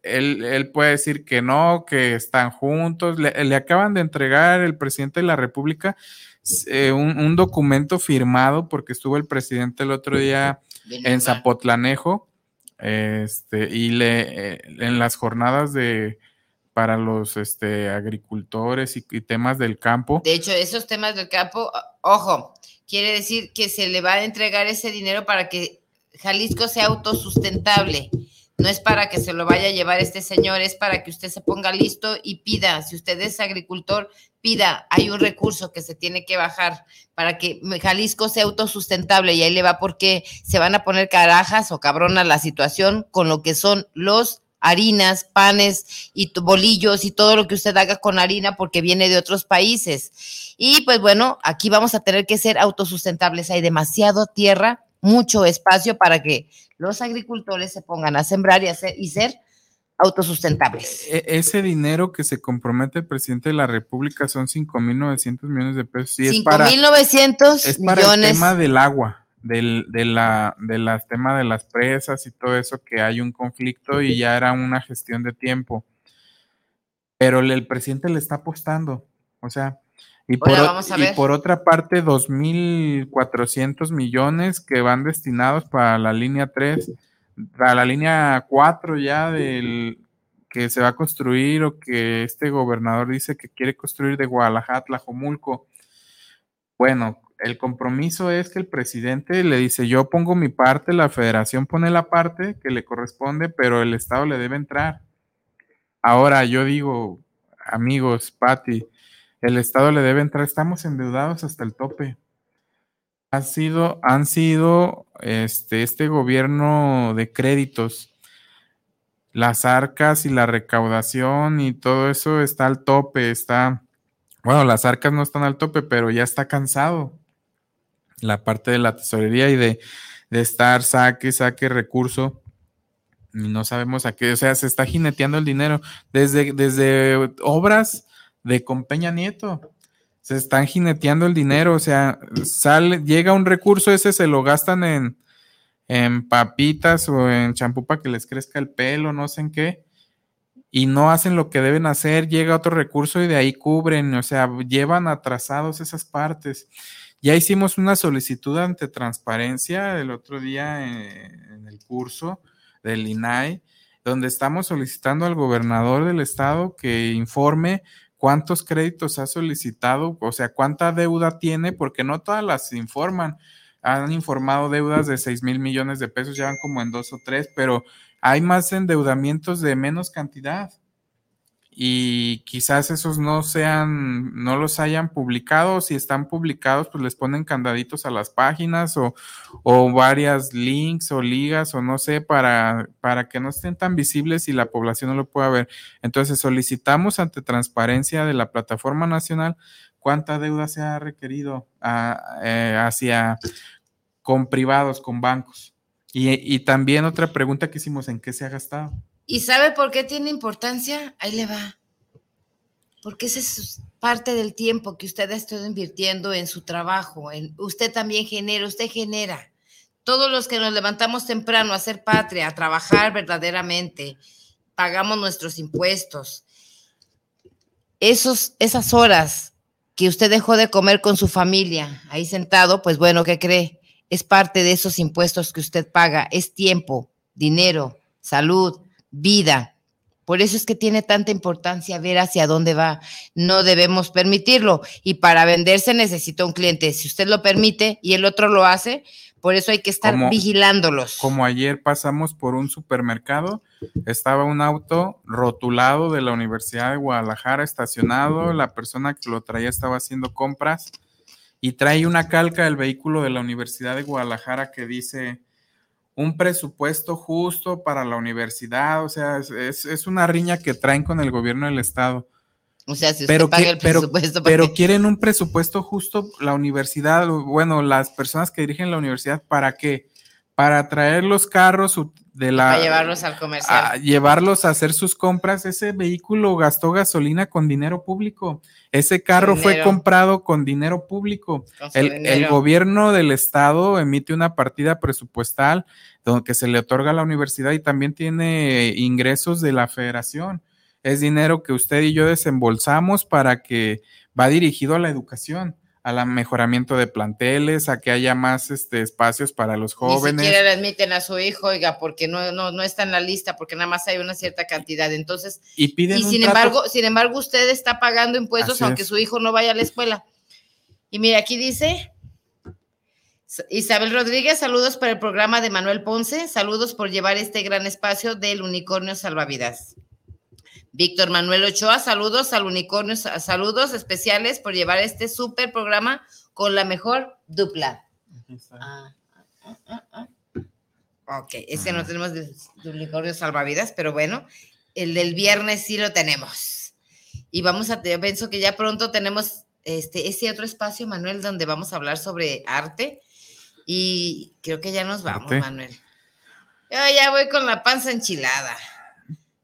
él, él, puede decir que no, que están juntos. Le, le acaban de entregar el presidente de la República eh, un, un, documento firmado porque estuvo el presidente el otro día en Zapotlanejo este, y le, eh, en las jornadas de para los este, agricultores y, y, temas del campo.
De hecho, esos temas del campo, ojo, quiere decir que se le va a entregar ese dinero para que Jalisco sea autosustentable. No es para que se lo vaya a llevar este señor, es para que usted se ponga listo y pida. Si usted es agricultor, pida. Hay un recurso que se tiene que bajar para que Jalisco sea autosustentable y ahí le va porque se van a poner carajas o cabronas la situación con lo que son los harinas, panes y bolillos y todo lo que usted haga con harina porque viene de otros países. Y pues bueno, aquí vamos a tener que ser autosustentables. Hay demasiado tierra, mucho espacio para que los agricultores se pongan a sembrar y, a ser, y ser autosustentables.
E ese dinero que se compromete el presidente de la República son 5.900 millones de pesos. Sí,
5.900
es para millones. el tema del agua, del, de la, de las tema de las presas y todo eso, que hay un conflicto y ya era una gestión de tiempo. Pero el, el presidente le está apostando, o sea, y por,
Hola,
y por, otra parte, 2.400 millones que van destinados para la línea 3, para la línea 4 ya del que se va a construir o que este gobernador dice que quiere construir de Guadalajara a Tlajomulco. Bueno, el compromiso es que el presidente le dice, yo pongo mi parte, la federación pone la parte que le corresponde, pero el Estado le debe entrar. Ahora yo digo, amigos, Patti, el Estado le debe entrar, estamos endeudados hasta el tope. Ha sido, han sido este, este gobierno de créditos, las arcas y la recaudación y todo eso está al tope, está, bueno, las arcas no están al tope, pero ya está cansado. La parte de la tesorería y de, de estar saque, saque recurso. Y no sabemos a qué, o sea, se está jineteando el dinero. Desde, desde obras de con Peña Nieto. Se están jineteando el dinero, o sea, sale, llega un recurso, ese se lo gastan en, en papitas o en champú para que les crezca el pelo, no sé en qué, y no hacen lo que deben hacer, llega otro recurso y de ahí cubren, o sea, llevan atrasados esas partes. Ya hicimos una solicitud ante transparencia el otro día en, el curso del INAI, donde estamos solicitando al gobernador del estado que informe cuántos créditos ha solicitado, o sea, cuánta deuda tiene, porque no todas las informan. Han informado deudas de 6 mil millones de pesos, ya van como en dos o tres, pero hay más endeudamientos de menos cantidad y quizás esos no sean, no los hayan publicado, si están publicados, pues les ponen candaditos a las páginas o, o varias links o ligas o no sé, para, para que no estén tan visibles y la población no lo pueda ver. Entonces solicitamos ante transparencia de la plataforma nacional cuánta deuda se ha requerido eh, hacia con privados, con bancos. Y, y también otra pregunta que hicimos, ¿en qué se ha gastado?
¿Y sabe por qué tiene importancia? Ahí le va. Porque esa es parte del tiempo que usted ha estado invirtiendo en su trabajo. Usted también genera, usted genera. Todos los que nos levantamos temprano a hacer patria, a trabajar verdaderamente, pagamos nuestros impuestos. Esos, esas horas que usted dejó de comer con su familia, ahí sentado, pues bueno, ¿qué cree? Es parte de esos impuestos que usted paga. Es tiempo, dinero, salud, vida. Por eso es que tiene tanta importancia ver hacia dónde va. No debemos permitirlo. Y para venderse necesita un cliente. Si usted lo permite y el otro lo hace, por eso hay que estar vigilándolos.
Como ayer pasamos por un supermercado, estaba un auto rotulado de la Universidad de Guadalajara estacionado, la persona que lo traía estaba haciendo compras y trae una calca del vehículo de la Universidad de Guadalajara que dice un presupuesto justo para la universidad, o sea, es, una riña que traen con el gobierno del estado.
O sea, si usted pero, paga el presupuesto.
Pero, quieren un presupuesto justo la universidad, bueno, las personas que dirigen la universidad, ¿para qué? Para traer los carros de la...
Para llevarlos al comercial.
A llevarlos a hacer sus compras. Ese vehículo gastó gasolina con dinero público. Ese carro fue comprado con dinero público. el, gobierno del estado emite una partida presupuestal donde se le otorga a la universidad y también tiene ingresos de la federación. Es dinero que usted y yo desembolsamos para que va dirigido a la educación al mejoramiento de planteles, a que haya más este, espacios para los jóvenes. Ni
siquiera le admiten a su hijo, oiga, porque no, no, no está en la lista, porque nada más hay una cierta cantidad. Entonces,
y, piden
y sin embargo, sin embargo, usted está pagando impuestos aunque su hijo no vaya a la escuela. Y mire, aquí dice Isabel Rodríguez, saludos para el programa de Manuel Ponce, saludos por llevar este gran espacio del Unicornio Salvavidas. Víctor Manuel Ochoa, saludos al unicornio, saludos especiales por llevar este súper programa con la mejor dupla. Ah, ah, ah, ok, es que no tenemos de, unicornio salvavidas, pero bueno, el del viernes sí lo tenemos. Y vamos a, pienso que ya pronto tenemos este, ese otro espacio, Manuel, donde vamos a hablar sobre arte. Y creo que ya nos vamos, Manuel. Yo ya voy con la panza enchilada.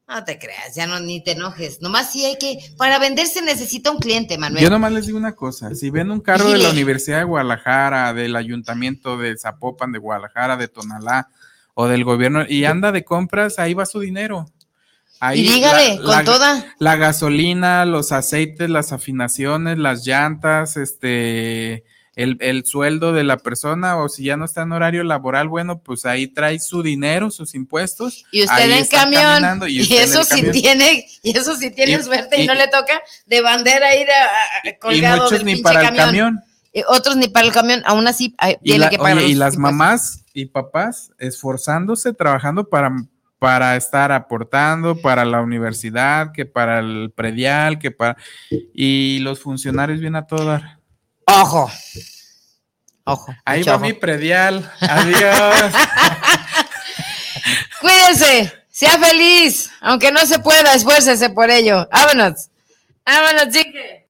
No te creas, ya no ni te enojes. Nomás sí hay que, para venderse necesita un cliente, Manuel.
Yo nomás les digo una cosa, si ven un carro de la Universidad de Guadalajara, del Ayuntamiento de Zapopan, de Guadalajara, de Tonalá, o del gobierno, y anda de compras, ahí va su dinero.
Ahí, y dígale, con toda.
La gasolina, los aceites, las afinaciones, las llantas, este, el, sueldo de la persona o si ya no está en horario laboral, bueno, pues ahí trae su dinero, sus impuestos.
Y usted en camión. Y, eso sí tiene, y eso sí tiene suerte y, no le toca de bandera ir a, colgado y muchos ni para el camión. otros ni para el camión, aún así tiene que pagar.
y las mamás y papás esforzándose, trabajando para para estar aportando para la universidad, que para el predial, que para... Y los funcionarios vienen a todo dar.
Ojo. Ojo.
Ahí va mi predial. Adiós.
Cuídense. Sea feliz. Aunque no se pueda, esfuércese por ello. Vámonos. Vámonos, chique.